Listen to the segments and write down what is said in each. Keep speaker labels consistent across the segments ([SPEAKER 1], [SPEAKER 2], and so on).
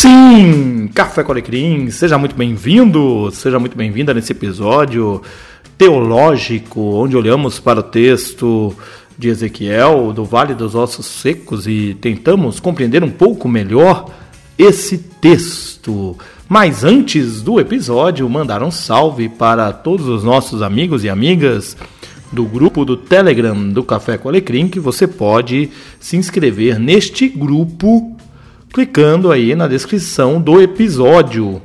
[SPEAKER 1] Sim, Café com Alecrim, seja muito bem-vindo, seja muito bem-vinda nesse episódio teológico, onde olhamos para o texto de Ezequiel, do Vale dos Ossos Secos, e tentamos compreender um pouco melhor esse texto. Mas antes do episódio, mandar um salve para todos os nossos amigos e amigas do grupo do Telegram do Café com Alecrim, que você pode se inscrever neste grupo clicando aí na descrição do episódio.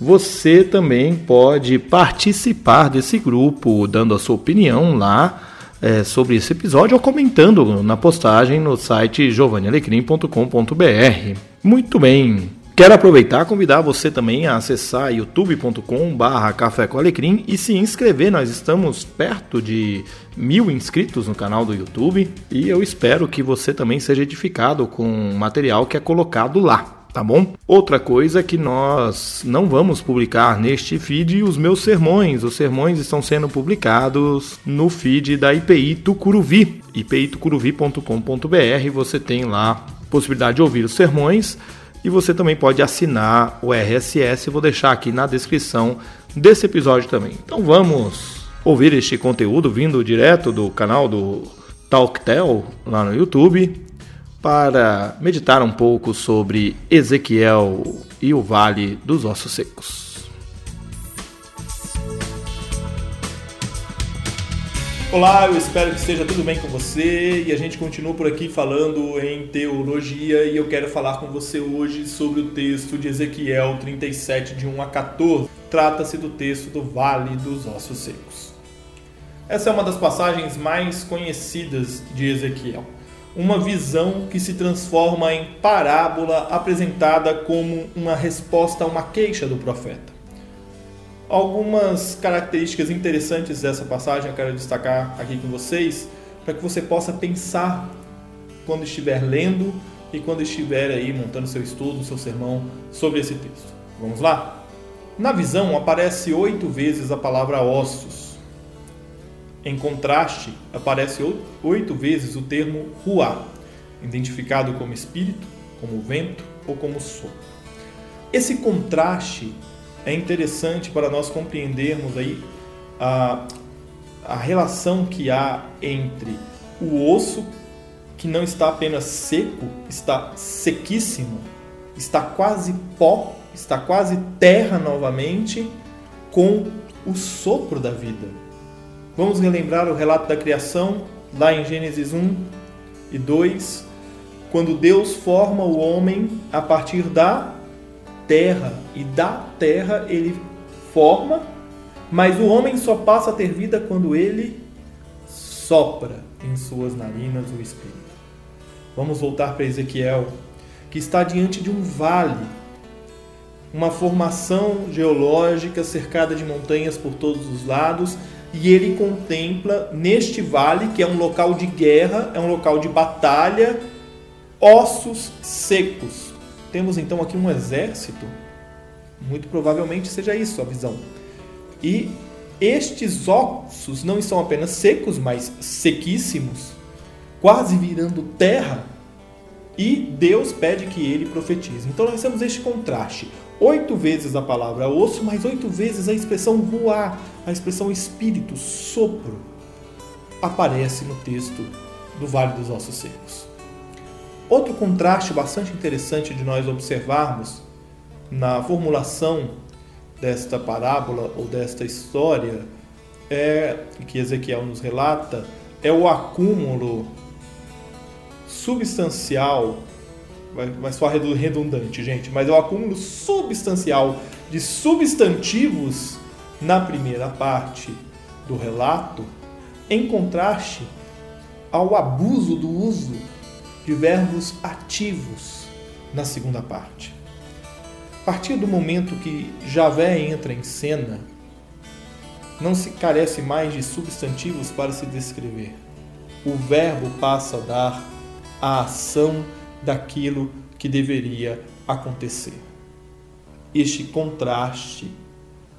[SPEAKER 1] Você também pode participar desse grupo, dando a sua opinião lá é, sobre esse episódio ou comentando na postagem no site giovannialecrim.com.br. Muito bem. Quero aproveitar e convidar você também a acessar youtube.com/barra Café com Alecrim e se inscrever. Nós estamos perto de mil inscritos no canal do YouTube e eu espero que você também seja edificado com o material que é colocado lá tá bom? Outra coisa é que nós não vamos publicar neste feed os meus sermões. Os sermões estão sendo publicados no feed da IPI Tucuruvi, ipitucuruvi.com.br. Você tem lá possibilidade de ouvir os sermões e você também pode assinar o RSS, vou deixar aqui na descrição desse episódio também. Então vamos ouvir este conteúdo vindo direto do canal do Talktel lá no YouTube para meditar um pouco sobre Ezequiel e o Vale dos Ossos Secos. Olá, eu espero que esteja tudo bem com você e a gente continua por aqui falando em teologia e eu quero falar com você hoje sobre o texto de Ezequiel 37, de 1 a 14. Trata-se do texto do Vale dos Ossos Secos. Essa é uma das passagens mais conhecidas de Ezequiel. Uma visão que se transforma em parábola apresentada como uma resposta a uma queixa do profeta. Algumas características interessantes dessa passagem eu quero destacar aqui com vocês, para que você possa pensar quando estiver lendo e quando estiver aí montando seu estudo, seu sermão sobre esse texto. Vamos lá? Na visão aparece oito vezes a palavra ossos. Em contraste, aparece oito vezes o termo ruá, identificado como espírito, como vento ou como sopro. Esse contraste é interessante para nós compreendermos aí a, a relação que há entre o osso que não está apenas seco, está sequíssimo, está quase pó, está quase terra novamente, com o sopro da vida. Vamos relembrar o relato da criação, lá em Gênesis 1 e 2, quando Deus forma o homem a partir da terra e da terra ele forma, mas o homem só passa a ter vida quando ele sopra em suas narinas o Espírito. Vamos voltar para Ezequiel, que está diante de um vale, uma formação geológica cercada de montanhas por todos os lados, e ele contempla neste vale, que é um local de guerra, é um local de batalha, ossos secos temos então aqui um exército, muito provavelmente seja isso a visão. E estes ossos não estão apenas secos, mas sequíssimos, quase virando terra, e Deus pede que ele profetize. Então nós temos este contraste. Oito vezes a palavra osso, mas oito vezes a expressão voar, a expressão espírito, sopro, aparece no texto do Vale dos Ossos Secos. Outro contraste bastante interessante de nós observarmos na formulação desta parábola ou desta história é que Ezequiel nos relata é o acúmulo substancial vai soar redundante, gente, mas é o acúmulo substancial de substantivos na primeira parte do relato, em contraste ao abuso do uso de verbos ativos na segunda parte. A partir do momento que Javé entra em cena, não se carece mais de substantivos para se descrever. O verbo passa a dar a ação daquilo que deveria acontecer. Este contraste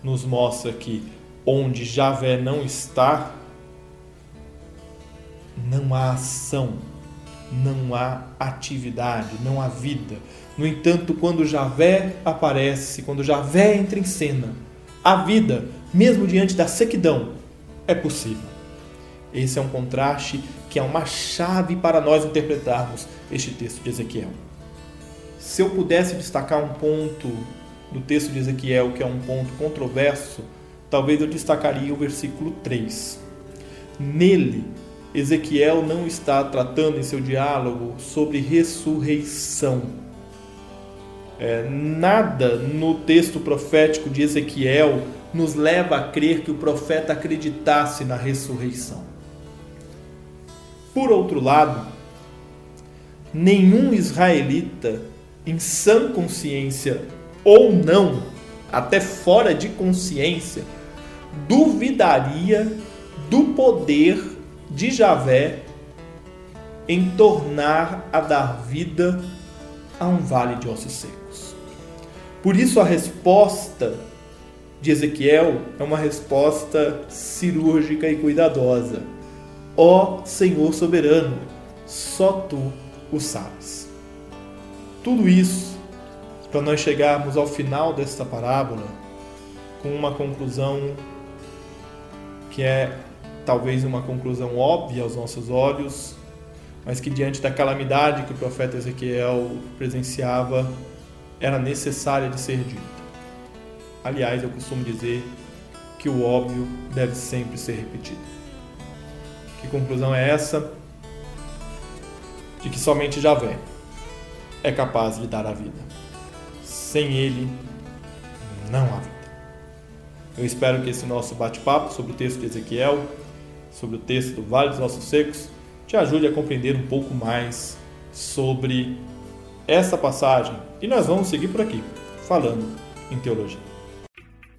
[SPEAKER 1] nos mostra que onde Javé não está, não há ação não há atividade, não há vida. No entanto, quando Javé aparece, quando Javé entra em cena, a vida, mesmo diante da sequidão, é possível. Esse é um contraste que é uma chave para nós interpretarmos este texto de Ezequiel. Se eu pudesse destacar um ponto do texto de Ezequiel, que é um ponto controverso, talvez eu destacaria o versículo 3. Nele, Ezequiel não está tratando em seu diálogo sobre ressurreição. É, nada no texto profético de Ezequiel nos leva a crer que o profeta acreditasse na ressurreição. Por outro lado, nenhum israelita em sã consciência ou não, até fora de consciência, duvidaria do poder de Javé em tornar a dar vida a um vale de ossos secos. Por isso a resposta de Ezequiel é uma resposta cirúrgica e cuidadosa. Ó Senhor soberano, só tu o sabes. Tudo isso para nós chegarmos ao final desta parábola com uma conclusão que é talvez uma conclusão óbvia aos nossos olhos, mas que diante da calamidade que o profeta Ezequiel presenciava, era necessária de ser dita. Aliás, eu costumo dizer que o óbvio deve sempre ser repetido. Que conclusão é essa? De que somente Javé é capaz de dar a vida. Sem ele, não há vida. Eu espero que esse nosso bate-papo sobre o texto de Ezequiel, sobre o texto do Vale dos Ossos Secos, te ajude a compreender um pouco mais sobre essa passagem. E nós vamos seguir por aqui, falando em teologia.